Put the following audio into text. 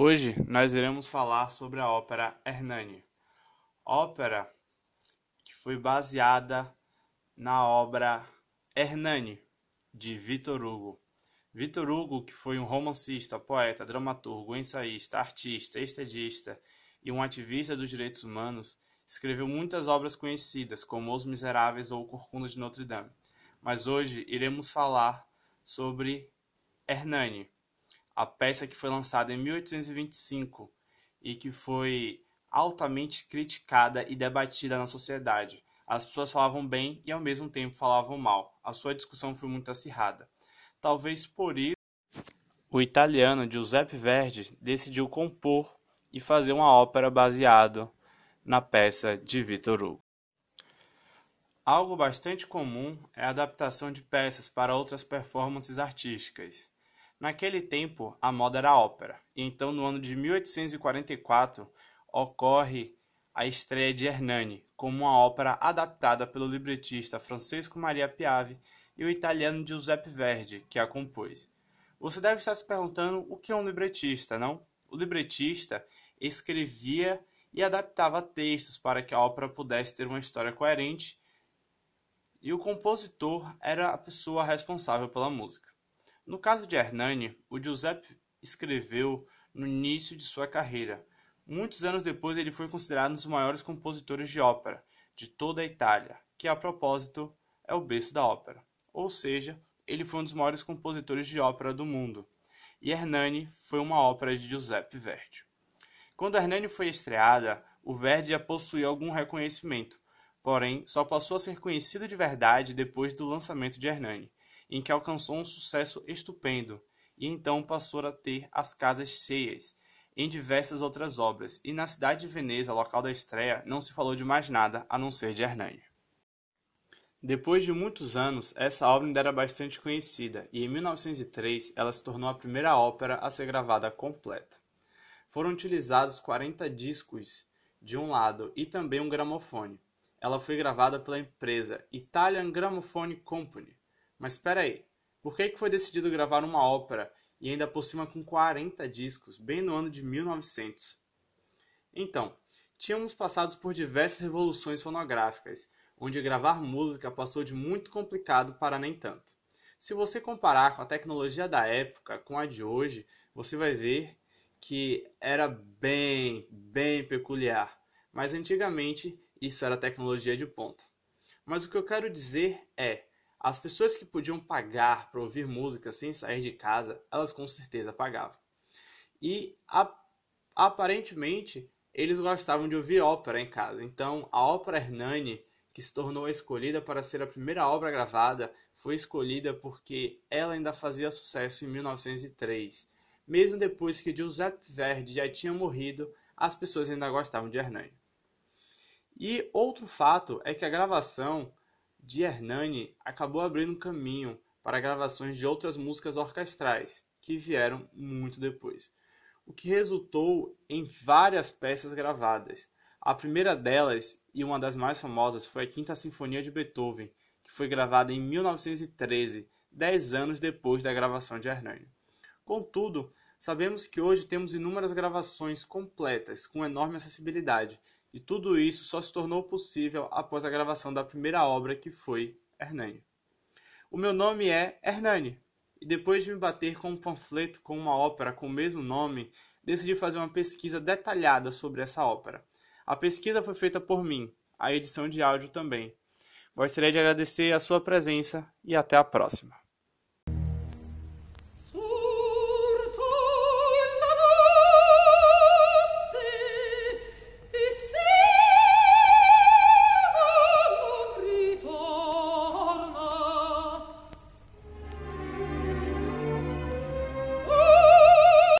Hoje nós iremos falar sobre a ópera Hernani, ópera que foi baseada na obra Hernani de Victor Hugo. Victor Hugo, que foi um romancista, poeta, dramaturgo, ensaísta, artista, estadista e um ativista dos direitos humanos, escreveu muitas obras conhecidas, como Os Miseráveis ou Corcunda de Notre Dame. Mas hoje iremos falar sobre Hernani a peça que foi lançada em 1825 e que foi altamente criticada e debatida na sociedade. As pessoas falavam bem e ao mesmo tempo falavam mal. A sua discussão foi muito acirrada. Talvez por isso o italiano Giuseppe Verdi decidiu compor e fazer uma ópera baseada na peça de Victor Hugo. Algo bastante comum é a adaptação de peças para outras performances artísticas. Naquele tempo, a moda era a ópera, e então no ano de 1844 ocorre a estreia de Hernani como uma ópera adaptada pelo libretista Francesco Maria Piave e o italiano Giuseppe Verdi, que a compôs. Você deve estar se perguntando o que é um libretista, não? O libretista escrevia e adaptava textos para que a ópera pudesse ter uma história coerente, e o compositor era a pessoa responsável pela música. No caso de Hernani, o Giuseppe escreveu no início de sua carreira. Muitos anos depois, ele foi considerado um dos maiores compositores de ópera de toda a Itália, que a propósito é o berço da ópera. Ou seja, ele foi um dos maiores compositores de ópera do mundo. E Hernani foi uma ópera de Giuseppe Verdi. Quando Hernani foi estreada, o Verdi já possuía algum reconhecimento, porém só passou a ser conhecido de verdade depois do lançamento de Hernani em que alcançou um sucesso estupendo, e então passou a ter as casas cheias em diversas outras obras, e na cidade de Veneza, local da estreia, não se falou de mais nada a não ser de Hernani. Depois de muitos anos, essa obra ainda era bastante conhecida, e em 1903 ela se tornou a primeira ópera a ser gravada completa. Foram utilizados 40 discos de um lado e também um gramofone. Ela foi gravada pela empresa Italian Gramophone Company, mas espera aí, por que, foi decidido gravar uma ópera e ainda por cima com 40 discos, bem no ano de 1900? Então, tínhamos passado por diversas revoluções fonográficas, onde gravar música passou de muito complicado para nem tanto. Se você comparar com a tecnologia da época com a de hoje, você vai ver que era bem, bem peculiar. Mas antigamente isso era tecnologia de ponta. Mas o que eu quero dizer é as pessoas que podiam pagar para ouvir música sem sair de casa, elas com certeza pagavam. E a, aparentemente eles gostavam de ouvir ópera em casa. Então a ópera Hernani, que se tornou escolhida para ser a primeira obra gravada, foi escolhida porque ela ainda fazia sucesso em 1903. Mesmo depois que Giuseppe Verdi já tinha morrido, as pessoas ainda gostavam de Hernani. E outro fato é que a gravação de Hernani acabou abrindo caminho para gravações de outras músicas orquestrais, que vieram muito depois, o que resultou em várias peças gravadas. A primeira delas, e uma das mais famosas, foi a Quinta Sinfonia de Beethoven, que foi gravada em 1913, dez anos depois da gravação de Hernani. Contudo, sabemos que hoje temos inúmeras gravações completas, com enorme acessibilidade, e tudo isso só se tornou possível após a gravação da primeira obra que foi Hernani. O meu nome é Hernani, e depois de me bater com um panfleto com uma ópera com o mesmo nome, decidi fazer uma pesquisa detalhada sobre essa ópera. A pesquisa foi feita por mim, a edição de áudio também. Gostaria de agradecer a sua presença e até a próxima.